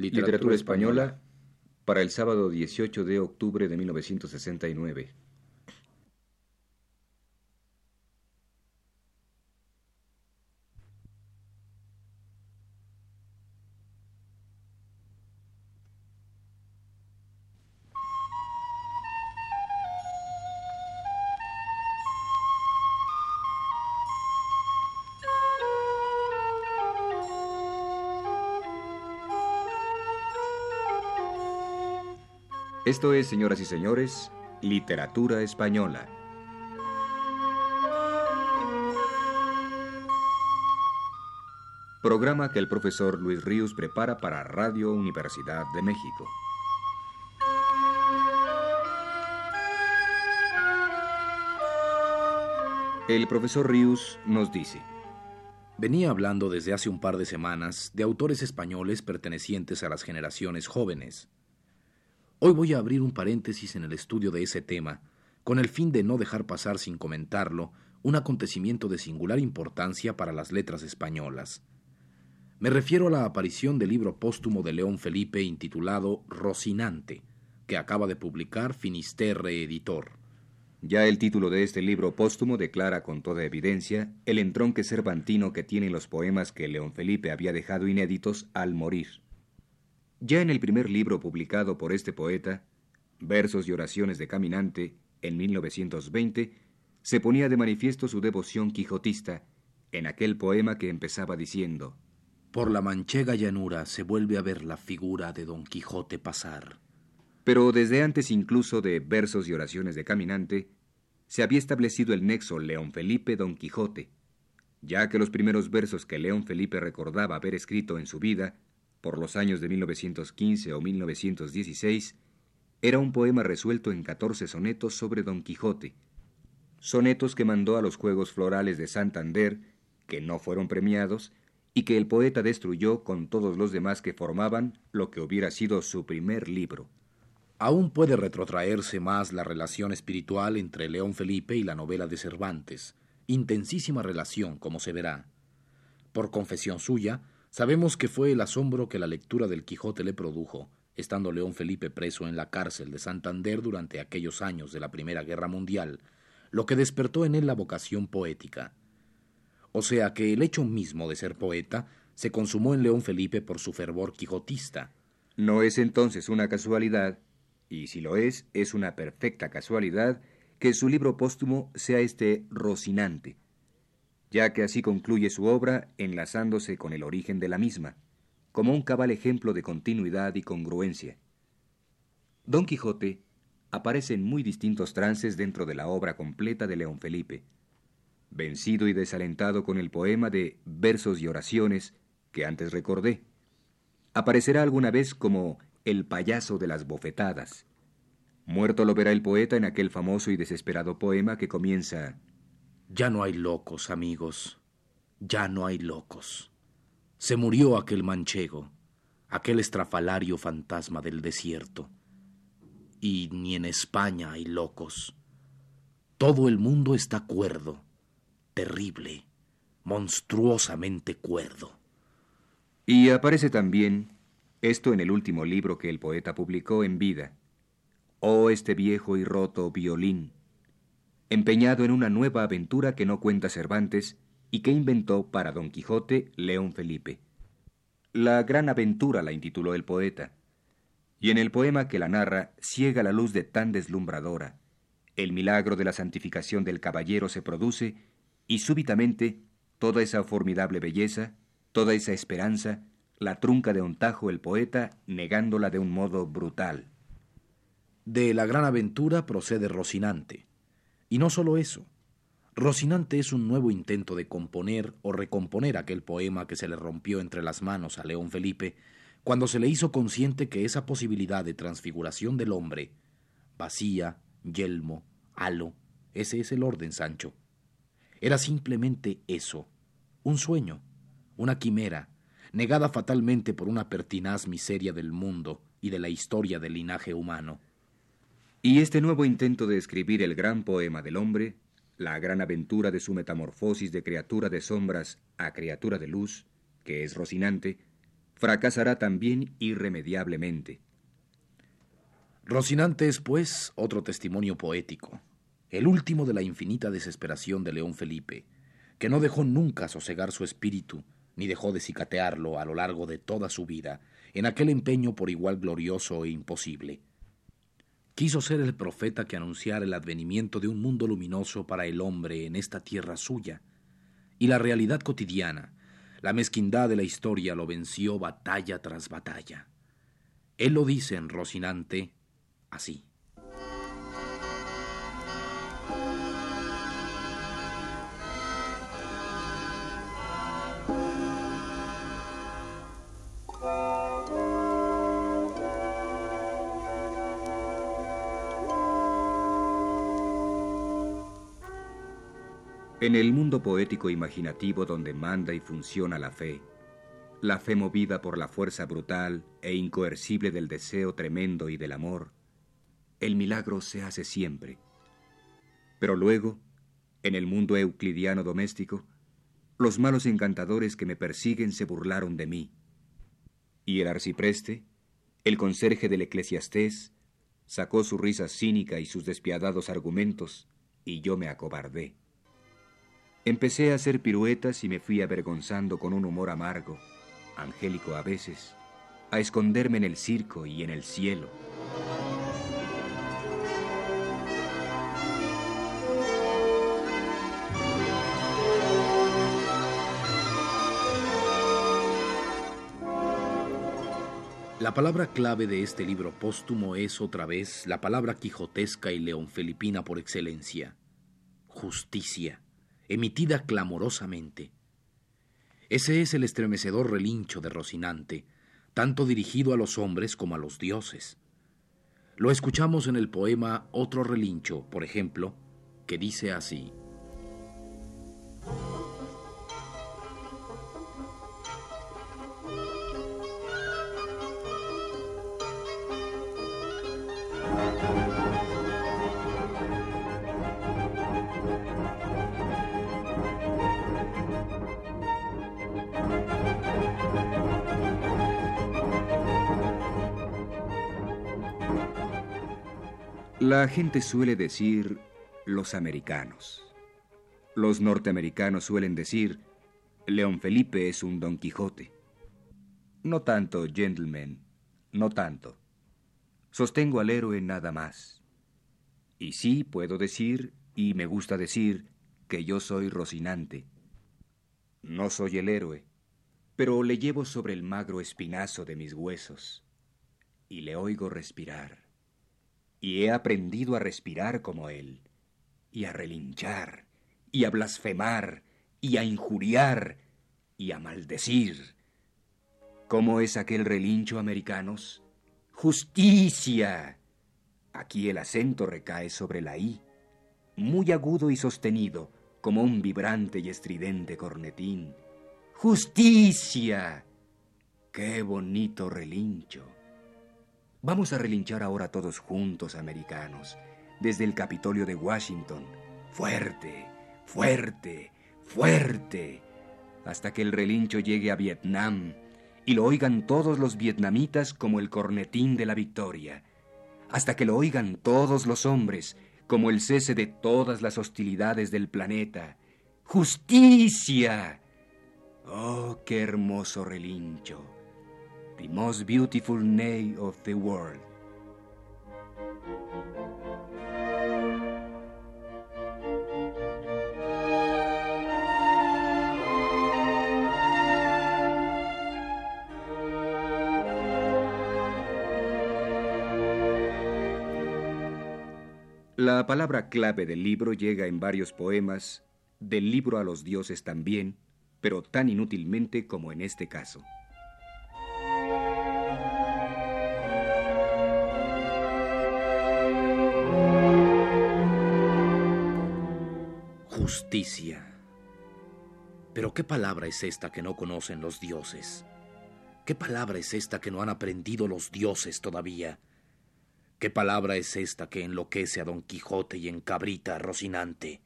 Literatura, española para el sábado 18 de octubre de 1969. Esto es, señoras y señores, Literatura Española. Programa que el profesor Luis Ríos prepara para Radio Universidad de México. El profesor Ríos nos dice. Venía hablando desde hace un par de semanas de autores españoles pertenecientes a las generaciones jóvenes Hoy voy a abrir un paréntesis en el estudio de ese tema, con el fin de no dejar pasar sin comentarlo un acontecimiento de singular importancia para las letras españolas. Me refiero a la aparición del libro póstumo de León Felipe intitulado Rocinante, que acaba de publicar Finisterre Editor. Ya el título de este libro póstumo declara con toda evidencia el entronque cervantino que tienen los poemas que León Felipe había dejado inéditos al morir. Ya en el primer libro publicado por este poeta, Versos y oraciones de caminante, en 1920, se ponía de manifiesto su devoción quijotista en aquel poema que empezaba diciendo Por la manchega llanura se vuelve a ver la figura de Don Quijote pasar. Pero desde antes incluso de Versos y oraciones de caminante, se había establecido el nexo León Felipe-Don Quijote, ya que los primeros versos que León Felipe recordaba haber escrito en su vida por los años de 1915 o 1916, era un poema resuelto en 14 sonetos sobre Don Quijote, sonetos que mandó a los Juegos Florales de Santander, que no fueron premiados, y que el poeta destruyó con todos los demás que formaban lo que hubiera sido su primer libro. Aún puede retrotraerse más la relación espiritual entre León Felipe y la novela de Cervantes, intensísima relación, como se verá. Por confesión suya, Sabemos que fue el asombro que la lectura del Quijote le produjo, estando León Felipe preso en la cárcel de Santander durante aquellos años de la Primera Guerra Mundial, lo que despertó en él la vocación poética. O sea que el hecho mismo de ser poeta se consumó en León Felipe por su fervor quijotista. No es entonces una casualidad, y si lo es, es una perfecta casualidad, que su libro póstumo sea este Rocinante, ya que así concluye su obra enlazándose con el origen de la misma, como un cabal ejemplo de continuidad y congruencia. Don Quijote aparece en muy distintos trances dentro de la obra completa de León Felipe, vencido y desalentado con el poema de Versos y Oraciones que antes recordé. Aparecerá alguna vez como el payaso de las bofetadas. Muerto lo verá el poeta en aquel famoso y desesperado poema que comienza ya no hay locos, amigos, ya no hay locos. Se murió aquel manchego, aquel estrafalario fantasma del desierto. Y ni en España hay locos. Todo el mundo está cuerdo, terrible, monstruosamente cuerdo. Y aparece también esto en el último libro que el poeta publicó en vida. Oh este viejo y roto violín, empeñado en una nueva aventura que no cuenta Cervantes y que inventó para Don Quijote León Felipe. La gran aventura la intituló el poeta, y en el poema que la narra ciega la luz de tan deslumbradora. El milagro de la santificación del caballero se produce y súbitamente toda esa formidable belleza, toda esa esperanza, la trunca de un tajo el poeta negándola de un modo brutal. De la gran aventura procede Rocinante, y no solo eso. Rocinante es un nuevo intento de componer o recomponer aquel poema que se le rompió entre las manos a León Felipe cuando se le hizo consciente que esa posibilidad de transfiguración del hombre, vacía, yelmo, halo, ese es el orden, Sancho. Era simplemente eso, un sueño, una quimera, negada fatalmente por una pertinaz miseria del mundo y de la historia del linaje humano. Y este nuevo intento de escribir el gran poema del hombre, la gran aventura de su metamorfosis de criatura de sombras a criatura de luz, que es Rocinante, fracasará también irremediablemente. Rocinante es, pues, otro testimonio poético, el último de la infinita desesperación de León Felipe, que no dejó nunca sosegar su espíritu, ni dejó de cicatearlo a lo largo de toda su vida, en aquel empeño por igual glorioso e imposible. Quiso ser el profeta que anunciara el advenimiento de un mundo luminoso para el hombre en esta tierra suya, y la realidad cotidiana, la mezquindad de la historia lo venció batalla tras batalla. Él lo dice en Rocinante así. En el mundo poético imaginativo donde manda y funciona la fe, la fe movida por la fuerza brutal e incoercible del deseo tremendo y del amor, el milagro se hace siempre. Pero luego, en el mundo euclidiano doméstico, los malos encantadores que me persiguen se burlaron de mí. Y el arcipreste, el conserje del eclesiastés, sacó su risa cínica y sus despiadados argumentos, y yo me acobardé. Empecé a hacer piruetas y me fui avergonzando con un humor amargo, angélico a veces, a esconderme en el circo y en el cielo. La palabra clave de este libro póstumo es otra vez la palabra quijotesca y leonfelipina por excelencia, justicia emitida clamorosamente. Ese es el estremecedor relincho de Rocinante, tanto dirigido a los hombres como a los dioses. Lo escuchamos en el poema Otro relincho, por ejemplo, que dice así. La gente suele decir los americanos. Los norteamericanos suelen decir León Felipe es un Don Quijote. No tanto, gentlemen, no tanto. Sostengo al héroe nada más. Y sí puedo decir, y me gusta decir, que yo soy Rocinante. No soy el héroe, pero le llevo sobre el magro espinazo de mis huesos, y le oigo respirar y he aprendido a respirar como él, y a relinchar, y a blasfemar, y a injuriar, y a maldecir. ¿Cómo es aquel relincho, americanos? Justicia. Aquí el acento recae sobre la I, muy agudo y sostenido, como un vibrante y estridente cornetín. Justicia. Qué bonito relincho. Vamos a relinchar ahora todos juntos, americanos, desde el Capitolio de Washington. Fuerte, fuerte, fuerte, hasta que el relincho llegue a Vietnam y lo oigan todos los vietnamitas como el cornetín de la victoria, hasta que lo oigan todos los hombres como el cese de todas las hostilidades del planeta. ¡Justicia! ¡Oh, qué hermoso relincho! The most beautiful of the world. La palabra clave del libro llega en varios poemas, del libro a los dioses también, pero tan inútilmente como en este caso. Justicia. Pero ¿qué palabra es esta que no conocen los dioses? ¿Qué palabra es esta que no han aprendido los dioses todavía? ¿Qué palabra es esta que enloquece a Don Quijote y encabrita a Rocinante?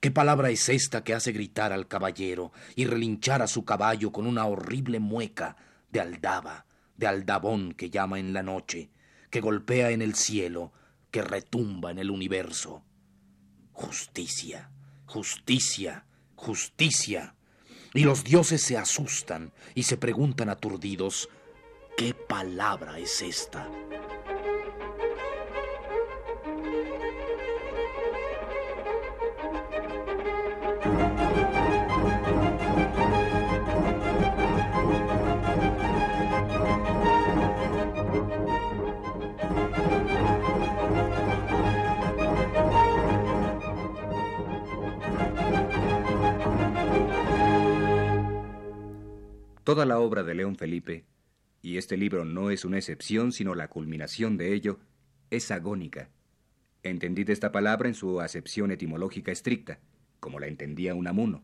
¿Qué palabra es esta que hace gritar al caballero y relinchar a su caballo con una horrible mueca de aldaba, de aldabón que llama en la noche, que golpea en el cielo, que retumba en el universo. Justicia, justicia, justicia. Y los dioses se asustan y se preguntan aturdidos, ¿qué palabra es esta? Toda la obra de León Felipe, y este libro no es una excepción sino la culminación de ello, es agónica. Entendid esta palabra en su acepción etimológica estricta, como la entendía Unamuno.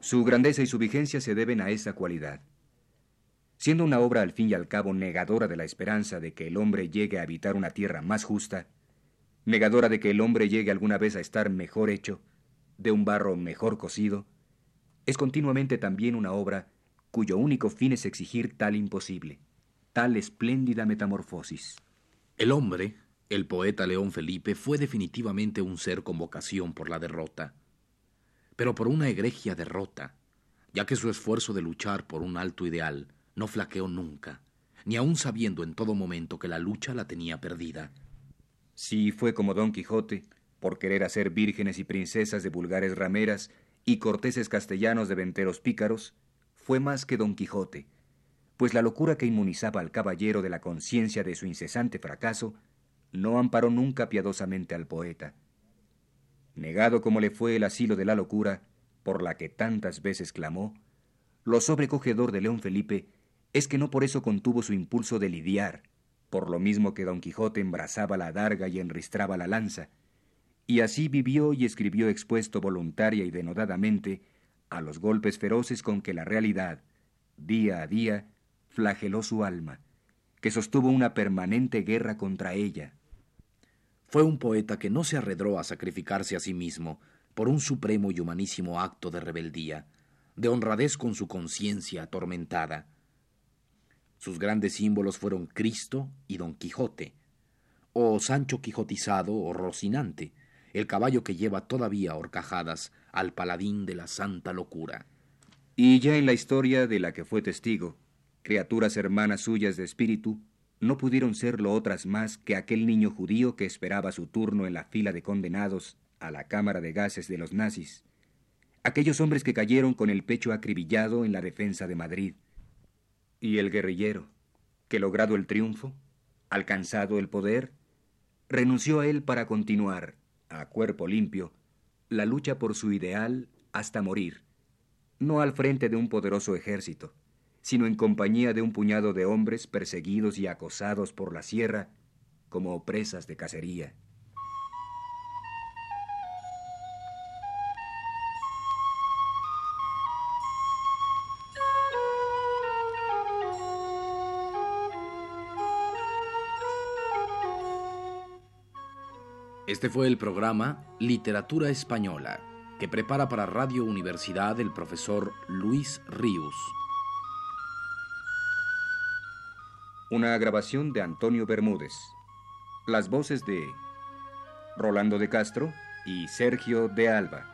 Su grandeza y su vigencia se deben a esa cualidad. Siendo una obra al fin y al cabo negadora de la esperanza de que el hombre llegue a habitar una tierra más justa, negadora de que el hombre llegue alguna vez a estar mejor hecho, de un barro mejor cocido, es continuamente también una obra cuyo único fin es exigir tal imposible, tal espléndida metamorfosis. El hombre, el poeta León Felipe, fue definitivamente un ser con vocación por la derrota, pero por una egregia derrota, ya que su esfuerzo de luchar por un alto ideal no flaqueó nunca, ni aun sabiendo en todo momento que la lucha la tenía perdida. Si fue como Don Quijote, por querer hacer vírgenes y princesas de vulgares rameras y corteses castellanos de venteros pícaros, fue más que Don Quijote, pues la locura que inmunizaba al caballero de la conciencia de su incesante fracaso no amparó nunca piadosamente al poeta. Negado como le fue el asilo de la locura, por la que tantas veces clamó, lo sobrecogedor de León Felipe es que no por eso contuvo su impulso de lidiar, por lo mismo que Don Quijote embrazaba la adarga y enristraba la lanza, y así vivió y escribió expuesto voluntaria y denodadamente a los golpes feroces con que la realidad, día a día, flageló su alma, que sostuvo una permanente guerra contra ella. Fue un poeta que no se arredró a sacrificarse a sí mismo por un supremo y humanísimo acto de rebeldía, de honradez con su conciencia atormentada. Sus grandes símbolos fueron Cristo y Don Quijote, o Sancho Quijotizado o Rocinante, el caballo que lleva todavía horcajadas al paladín de la santa locura. Y ya en la historia de la que fue testigo, criaturas hermanas suyas de espíritu, no pudieron serlo otras más que aquel niño judío que esperaba su turno en la fila de condenados a la cámara de gases de los nazis, aquellos hombres que cayeron con el pecho acribillado en la defensa de Madrid, y el guerrillero, que logrado el triunfo, alcanzado el poder, renunció a él para continuar, a cuerpo limpio, la lucha por su ideal hasta morir, no al frente de un poderoso ejército, sino en compañía de un puñado de hombres perseguidos y acosados por la sierra como presas de cacería. Este fue el programa Literatura Española, que prepara para Radio Universidad el profesor Luis Ríos. Una grabación de Antonio Bermúdez. Las voces de Rolando de Castro y Sergio de Alba.